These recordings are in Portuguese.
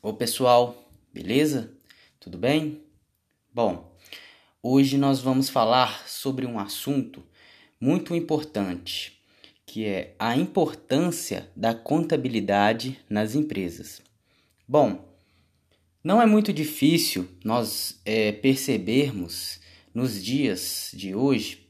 Ô pessoal, beleza? Tudo bem? Bom, hoje nós vamos falar sobre um assunto muito importante, que é a importância da contabilidade nas empresas. Bom, não é muito difícil nós é, percebermos nos dias de hoje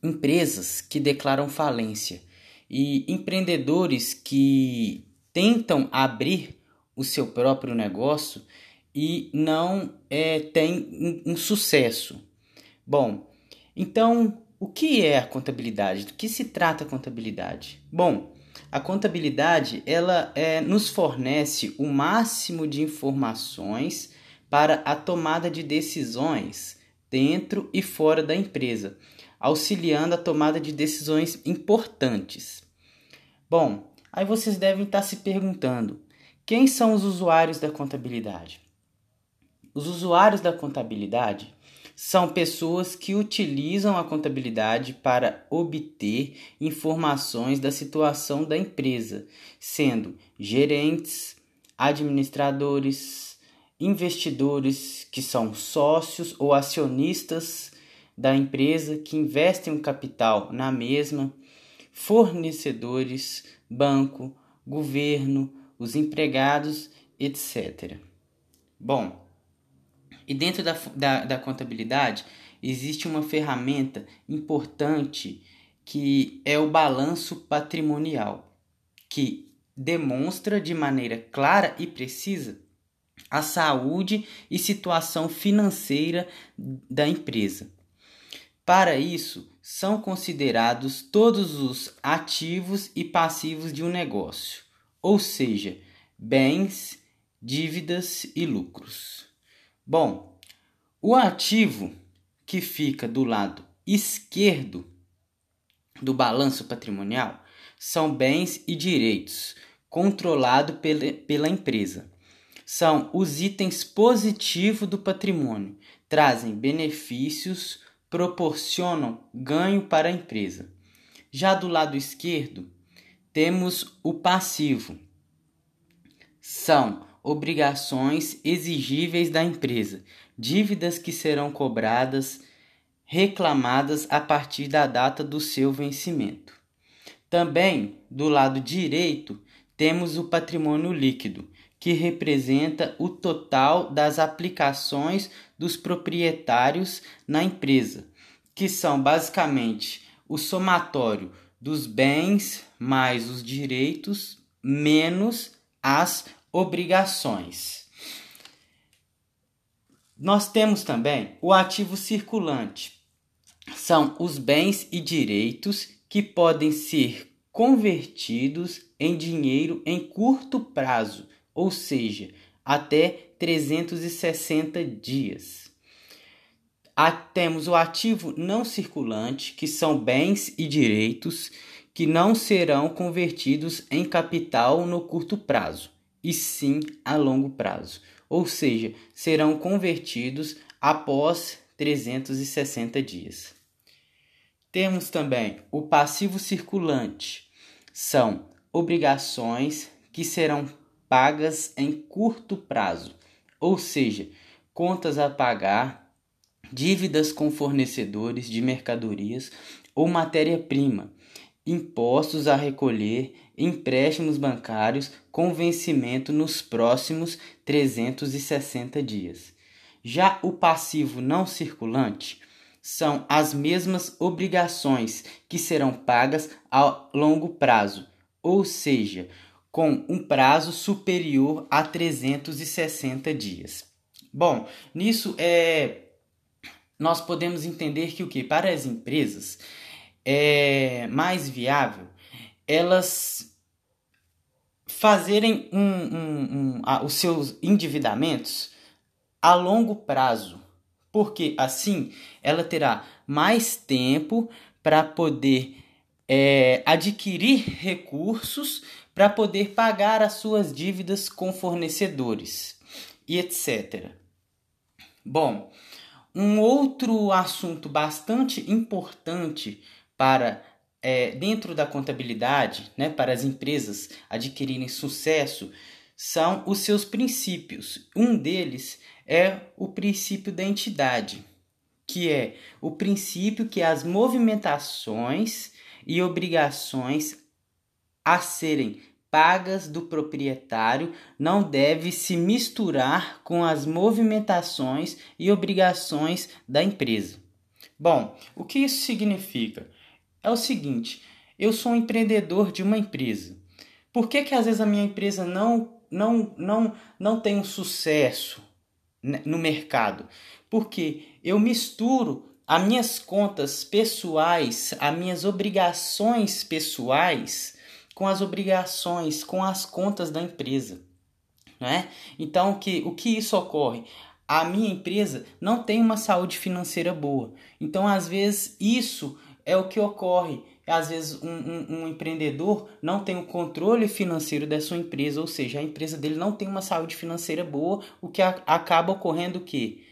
empresas que declaram falência e empreendedores que tentam abrir o seu próprio negócio e não é, tem um, um sucesso. Bom, então o que é a contabilidade? Do que se trata a contabilidade? Bom, a contabilidade ela é, nos fornece o máximo de informações para a tomada de decisões dentro e fora da empresa, auxiliando a tomada de decisões importantes. Bom, aí vocês devem estar se perguntando: quem são os usuários da contabilidade? Os usuários da contabilidade são pessoas que utilizam a contabilidade para obter informações da situação da empresa, sendo gerentes, administradores, investidores que são sócios ou acionistas da empresa que investem o capital na mesma, fornecedores, banco, governo, os empregados, etc. Bom, e dentro da, da, da contabilidade existe uma ferramenta importante que é o balanço patrimonial, que demonstra de maneira clara e precisa a saúde e situação financeira da empresa. Para isso, são considerados todos os ativos e passivos de um negócio, ou seja, bens, dívidas e lucros. Bom, o ativo que fica do lado esquerdo do balanço patrimonial são bens e direitos controlados pela, pela empresa. São os itens positivos do patrimônio, trazem benefícios, proporcionam ganho para a empresa. Já do lado esquerdo, temos o passivo. São obrigações exigíveis da empresa, dívidas que serão cobradas, reclamadas a partir da data do seu vencimento. Também, do lado direito, temos o patrimônio líquido, que representa o total das aplicações dos proprietários na empresa, que são basicamente o somatório dos bens mais os direitos menos as obrigações. Nós temos também o ativo circulante. São os bens e direitos que podem ser convertidos em dinheiro em curto prazo, ou seja, até 360 dias. Temos o ativo não circulante, que são bens e direitos que não serão convertidos em capital no curto prazo, e sim a longo prazo, ou seja, serão convertidos após 360 dias. Temos também o passivo circulante, são obrigações que serão pagas em curto prazo, ou seja, contas a pagar, dívidas com fornecedores de mercadorias ou matéria-prima, impostos a recolher, empréstimos bancários com vencimento nos próximos 360 dias. Já o passivo não circulante são as mesmas obrigações que serão pagas a longo prazo, ou seja, com um prazo superior a 360 dias. Bom, nisso é nós podemos entender que o que para as empresas é mais viável elas fazerem um, um, um, a, os seus endividamentos a longo prazo, porque assim ela terá mais tempo para poder é, adquirir recursos para poder pagar as suas dívidas com fornecedores e etc. Bom, um outro assunto bastante importante para é, dentro da contabilidade, né, para as empresas adquirirem sucesso, são os seus princípios. Um deles é o princípio da entidade, que é o princípio que as movimentações e obrigações a serem pagas do proprietário não deve se misturar com as movimentações e obrigações da empresa. Bom, o que isso significa? É o seguinte, eu sou um empreendedor de uma empresa. Por que, que às vezes a minha empresa não, não, não, não tem um sucesso no mercado? Porque eu misturo as minhas contas pessoais, as minhas obrigações pessoais com as obrigações, com as contas da empresa. Né? Então, que, o que isso ocorre? A minha empresa não tem uma saúde financeira boa. Então, às vezes, isso é o que ocorre. Às vezes, um, um, um empreendedor não tem o controle financeiro da sua empresa, ou seja, a empresa dele não tem uma saúde financeira boa, o que a, acaba ocorrendo o quê?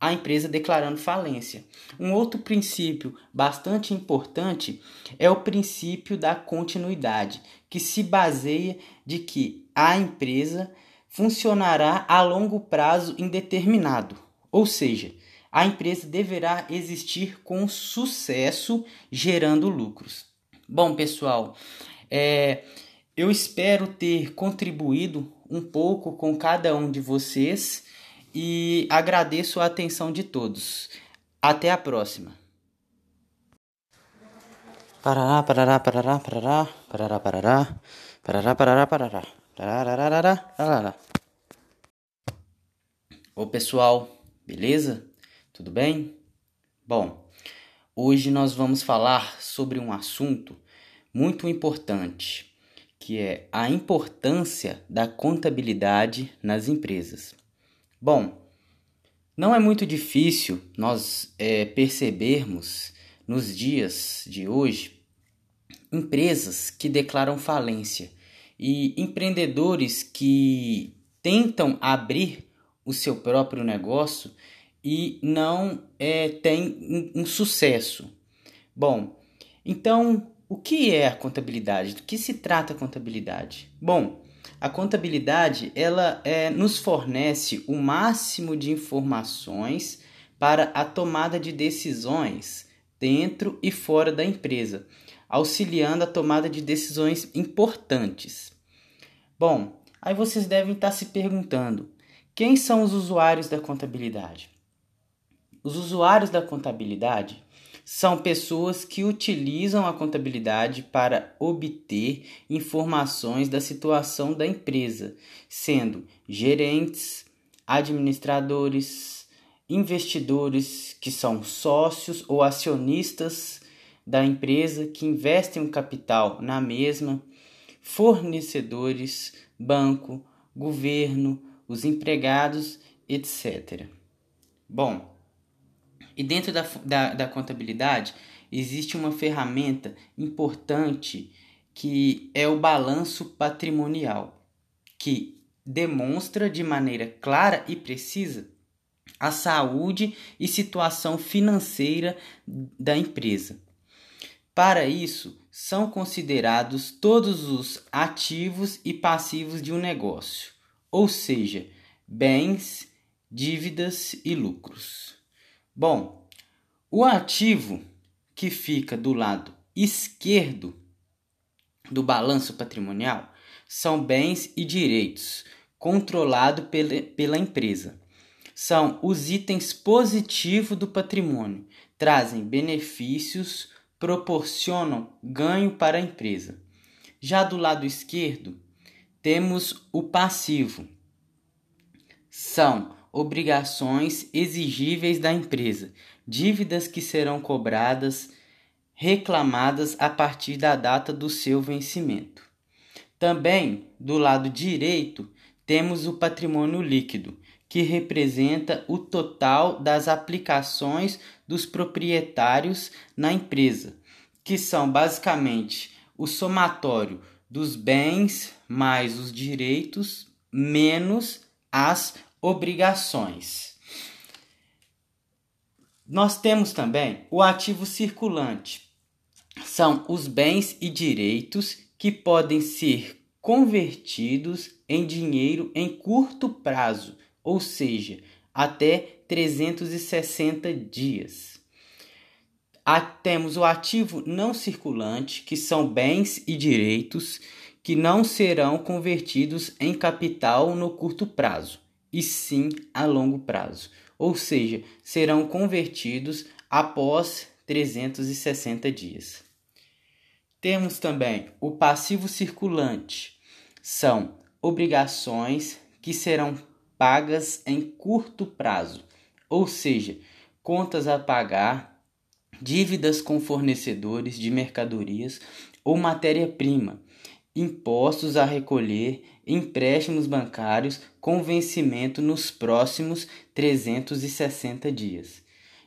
A empresa declarando falência. Um outro princípio bastante importante é o princípio da continuidade, que se baseia de que a empresa funcionará a longo prazo indeterminado, ou seja, a empresa deverá existir com sucesso, gerando lucros. Bom, pessoal, é, eu espero ter contribuído um pouco com cada um de vocês e agradeço a atenção de todos. Até a próxima. Parará, parará, parará, parará, parará, parará, parará, parará, parará, parará, parará. Ô pessoal, beleza? Tudo bem? Bom, hoje nós vamos falar sobre um assunto muito importante, que é a importância da contabilidade nas empresas. Bom, não é muito difícil nós é, percebermos nos dias de hoje empresas que declaram falência e empreendedores que tentam abrir o seu próprio negócio e não é, tem um, um sucesso. Bom, então o que é a contabilidade? Do que se trata a contabilidade? Bom, a contabilidade ela é, nos fornece o máximo de informações para a tomada de decisões dentro e fora da empresa, auxiliando a tomada de decisões importantes. Bom, aí vocês devem estar se perguntando: quem são os usuários da contabilidade? Os usuários da contabilidade são pessoas que utilizam a contabilidade para obter informações da situação da empresa, sendo gerentes, administradores, investidores que são sócios ou acionistas da empresa que investem o capital na mesma, fornecedores, banco, governo, os empregados, etc. Bom, e dentro da, da, da contabilidade existe uma ferramenta importante que é o balanço patrimonial, que demonstra de maneira clara e precisa a saúde e situação financeira da empresa. Para isso, são considerados todos os ativos e passivos de um negócio, ou seja, bens, dívidas e lucros. Bom, o ativo que fica do lado esquerdo do balanço patrimonial são bens e direitos controlados pela, pela empresa. São os itens positivos do patrimônio, trazem benefícios, proporcionam ganho para a empresa. Já do lado esquerdo, temos o passivo. São obrigações exigíveis da empresa, dívidas que serão cobradas, reclamadas a partir da data do seu vencimento. Também, do lado direito, temos o patrimônio líquido, que representa o total das aplicações dos proprietários na empresa, que são basicamente o somatório dos bens mais os direitos menos as obrigações. Nós temos também o ativo circulante. São os bens e direitos que podem ser convertidos em dinheiro em curto prazo, ou seja, até 360 dias. A, temos o ativo não circulante, que são bens e direitos que não serão convertidos em capital no curto prazo, e sim a longo prazo, ou seja, serão convertidos após 360 dias. Temos também o passivo circulante, são obrigações que serão pagas em curto prazo, ou seja, contas a pagar, dívidas com fornecedores de mercadorias ou matéria-prima, impostos a recolher, empréstimos bancários com vencimento nos próximos 360 dias.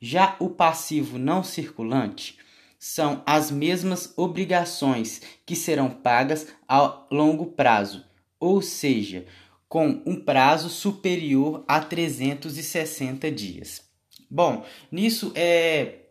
Já o passivo não circulante são as mesmas obrigações que serão pagas a longo prazo, ou seja, com um prazo superior a 360 dias. Bom, nisso é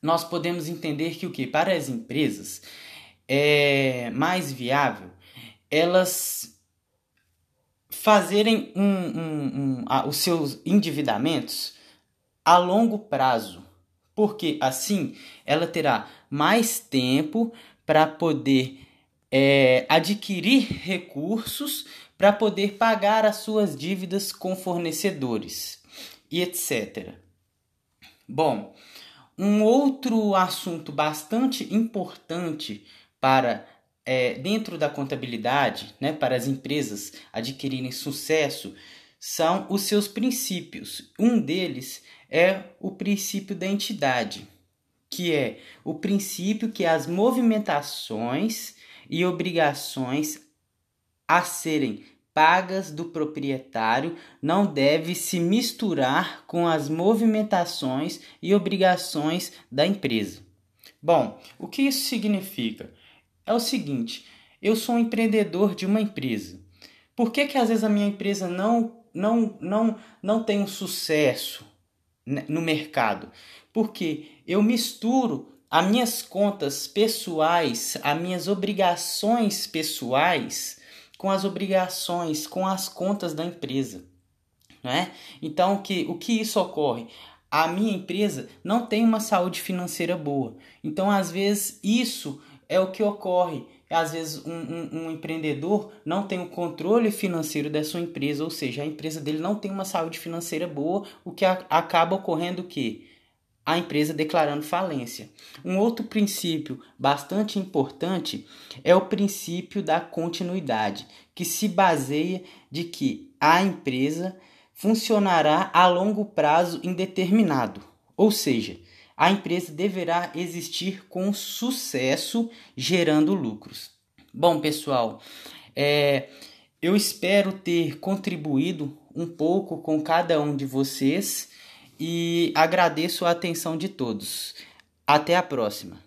nós podemos entender que o que para as empresas é mais viável elas fazerem um, um, um, a, os seus endividamentos a longo prazo, porque assim ela terá mais tempo para poder é, adquirir recursos para poder pagar as suas dívidas com fornecedores e etc. Bom, um outro assunto bastante importante para é, dentro da contabilidade, né, para as empresas adquirirem sucesso, são os seus princípios. Um deles é o princípio da entidade, que é o princípio que as movimentações e obrigações a serem pagas do proprietário não deve se misturar com as movimentações e obrigações da empresa. Bom, o que isso significa? É o seguinte, eu sou um empreendedor de uma empresa. Por que, que às vezes a minha empresa não, não, não, não tem um sucesso no mercado? Porque eu misturo as minhas contas pessoais, as minhas obrigações pessoais com as obrigações, com as contas da empresa. Né? Então, que, o que isso ocorre? A minha empresa não tem uma saúde financeira boa. Então, às vezes, isso é o que ocorre. Às vezes, um, um, um empreendedor não tem o controle financeiro da sua empresa, ou seja, a empresa dele não tem uma saúde financeira boa, o que a, acaba ocorrendo o quê? a empresa declarando falência. Um outro princípio bastante importante é o princípio da continuidade, que se baseia de que a empresa funcionará a longo prazo indeterminado, ou seja, a empresa deverá existir com sucesso, gerando lucros. Bom, pessoal, é, eu espero ter contribuído um pouco com cada um de vocês e agradeço a atenção de todos. Até a próxima!